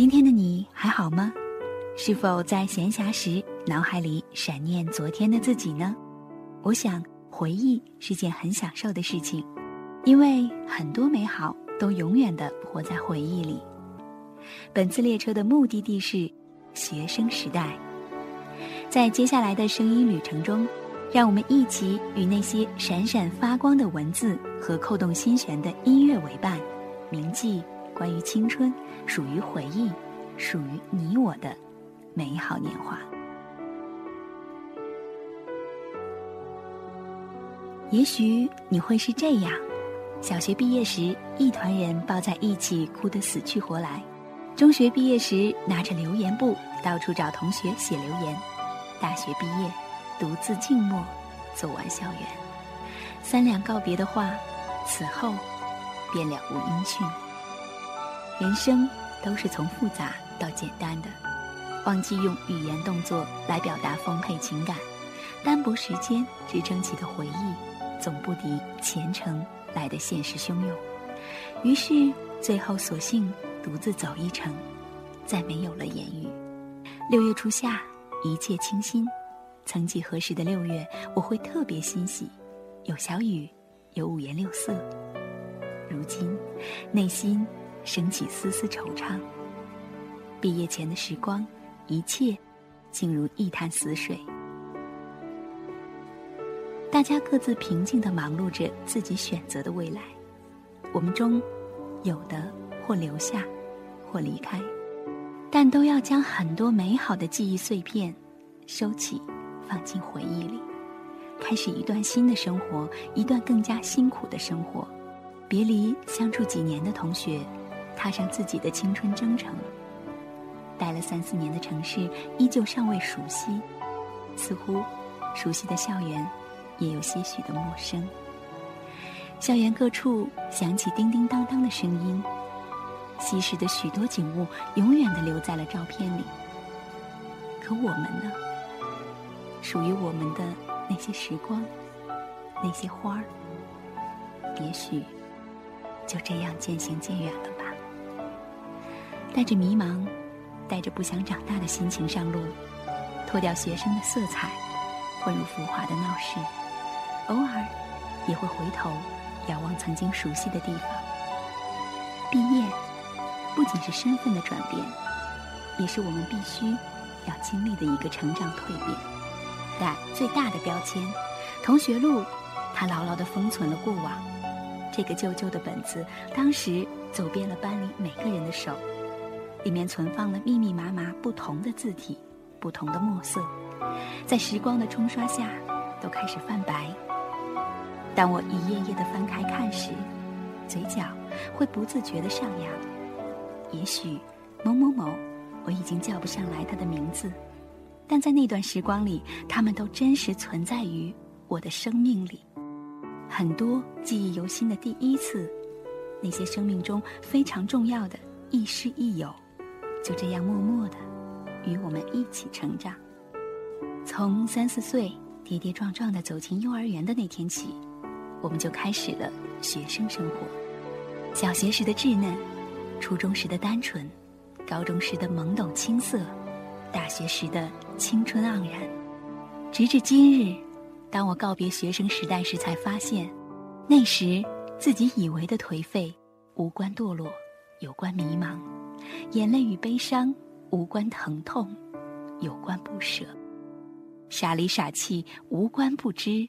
今天的你还好吗是否在闲暇时脑海里闪念昨天的自己呢？我想，回忆是件很享受的事情，因为很多美好都永远的活在回忆里。本次列车的目的地是学生时代，在接下来的声音旅程中，让我们一起与那些闪闪发光的文字和扣动心弦的音乐为伴，铭记关于青春、属于回忆、属于你我的美好年华。也许你会是这样：小学毕业时，一团人抱在一起哭得死去活来；中学毕业时，拿着留言簿到处找同学写留言；大学毕业，独自静默走完校园。三两告别的话，此后便了无音讯。人生都是从复杂到简单的，忘记用语言动作来表达丰沛情感，单薄时间支撑起的回忆。总不敌前程来的现实汹涌，于是最后索性独自走一程，再没有了言语。六月初夏，一切清新。曾几何时的六月，我会特别欣喜，有小雨，有五颜六色。如今，内心升起丝丝惆怅。毕业前的时光，一切竟如一潭死水。大家各自平静地忙碌着自己选择的未来，我们中，有的或留下，或离开，但都要将很多美好的记忆碎片收起，放进回忆里，开始一段新的生活，一段更加辛苦的生活。别离相处几年的同学，踏上自己的青春征程。待了三四年的城市，依旧尚未熟悉，似乎熟悉的校园。也有些许的陌生。校园各处响起叮叮当当的声音，昔时的许多景物永远的留在了照片里。可我们呢？属于我们的那些时光，那些花儿，也许就这样渐行渐远了。带着迷茫，带着不想长大的心情上路，脱掉学生的色彩，混入浮华的闹市。偶尔，也会回头遥望曾经熟悉的地方。毕业，不仅是身份的转变，也是我们必须要经历的一个成长蜕变。但最大的标签，同学录，它牢牢地封存了过往。这个旧旧的本子，当时走遍了班里每个人的手，里面存放了密密麻麻不同的字体，不同的墨色，在时光的冲刷下，都开始泛白。当我一页页的翻开看时，嘴角会不自觉的上扬。也许某某某，我已经叫不上来他的名字，但在那段时光里，他们都真实存在于我的生命里。很多记忆犹新的第一次，那些生命中非常重要的亦师亦友，就这样默默的与我们一起成长。从三四岁跌跌撞撞的走进幼儿园的那天起。我们就开始了学生生活，小学时的稚嫩，初中时的单纯，高中时的懵懂青涩，大学时的青春盎然，直至今日，当我告别学生时代时，才发现，那时自己以为的颓废，无关堕落，有关迷茫；眼泪与悲伤，无关疼痛，有关不舍；傻里傻气，无关不知。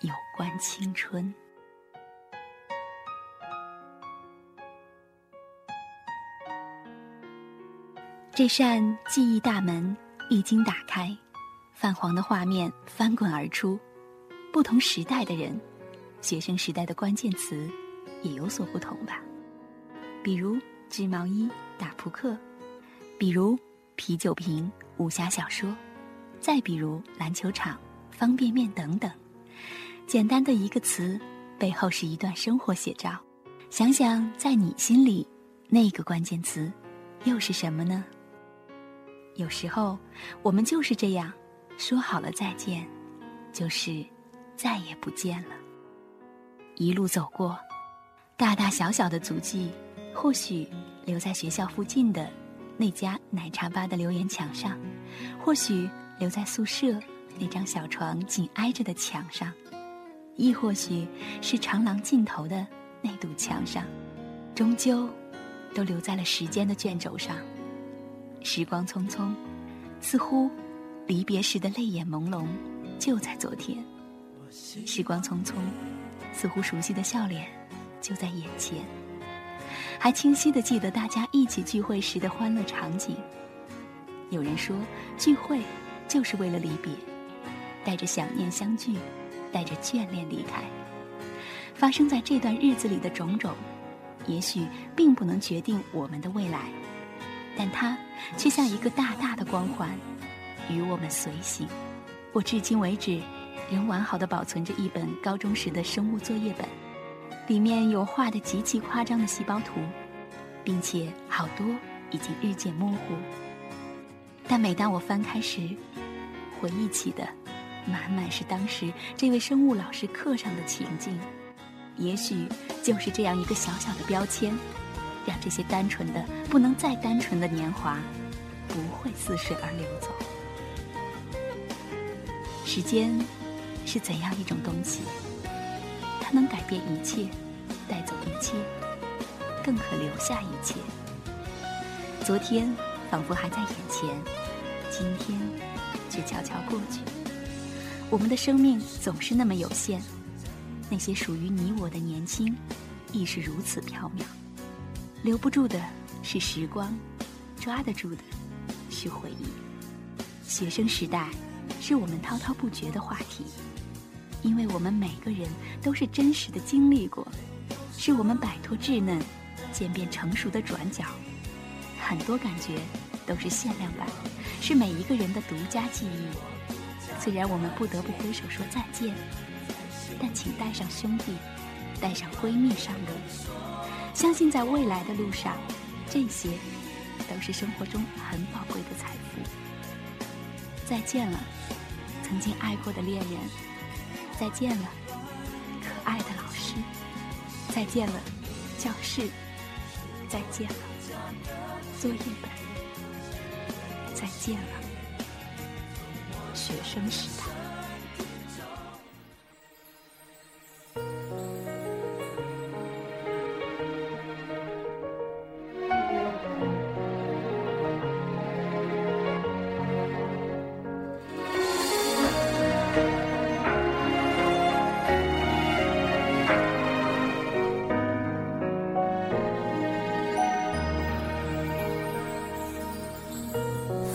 有关青春，这扇记忆大门一经打开，泛黄的画面翻滚而出。不同时代的人，学生时代的关键词也有所不同吧？比如织毛衣、打扑克，比如啤酒瓶、武侠小说，再比如篮球场、方便面等等。简单的一个词，背后是一段生活写照。想想，在你心里，那个关键词又是什么呢？有时候，我们就是这样，说好了再见，就是再也不见了。一路走过，大大小小的足迹，或许留在学校附近的那家奶茶吧的留言墙上，或许留在宿舍那张小床紧挨着的墙上，亦或许是长廊尽头的那堵墙上，终究都留在了时间的卷轴上。时光匆匆，似乎离别时的泪眼朦胧就在昨天；时光匆匆，似乎熟悉的笑脸就在眼前。还清晰的记得大家一起聚会时的欢乐场景。有人说，聚会就是为了离别，带着想念相聚，带着眷恋离开。发生在这段日子里的种种，也许并不能决定我们的未来，但它却像一个大大的光环，与我们随行。我至今为止，仍完好的保存着一本高中时的生物作业本。里面有画的极其夸张的细胞图，并且好多已经日渐模糊。但每当我翻开时，回忆起的满满是当时这位生物老师课上的情景。也许就是这样一个小小的标签，让这些单纯的不能再单纯的年华，不会似水而流走。时间是怎样一种东西？能改变一切，带走一切，更可留下一切。昨天仿佛还在眼前，今天却悄悄过去。我们的生命总是那么有限，那些属于你我的年轻，亦是如此缥缈。留不住的是时光，抓得住的是回忆。学生时代，是我们滔滔不绝的话题。因为我们每个人都是真实的经历过，是我们摆脱稚嫩，渐变成熟的转角。很多感觉都是限量版，是每一个人的独家记忆。虽然我们不得不挥手说再见，但请带上兄弟，带上闺蜜上路。相信在未来的路上，这些都是生活中很宝贵的财富。再见了，曾经爱过的恋人。再见了，可爱的老师。再见了，教室。再见了，作业本。再见了，学生时代。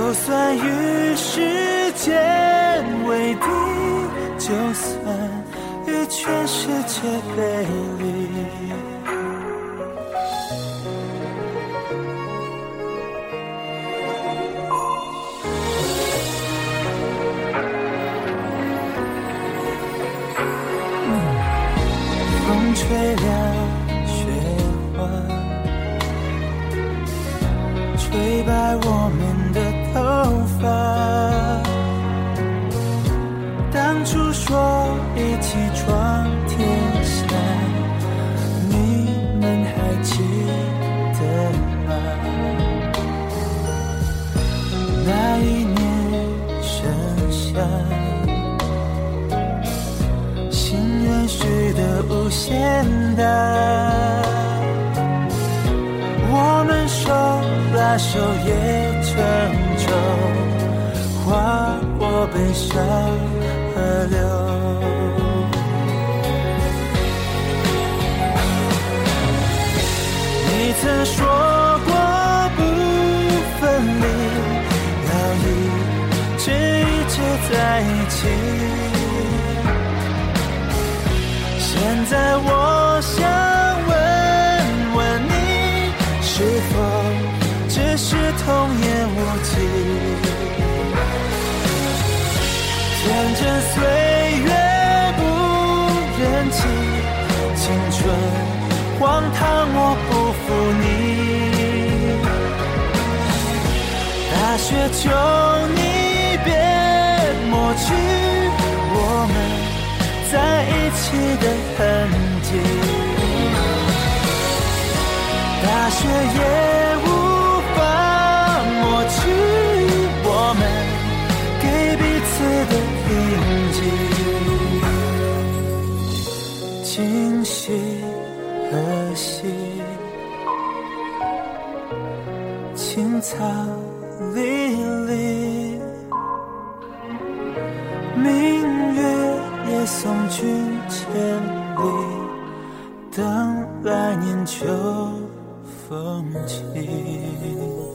就算与时间为敌，就算与全世界背离，风吹凉雪花，吹白我们的。无限大，我们手拉手也。成舟，划过悲伤河流。在我想问问你，是否只是童言无忌？天真岁月不忍欺，青春。荒唐，我不负你。大雪，求也无法抹去我们给彼此的印记。今夕何夕，青草离离，明月也送君千里，等来年秋风起。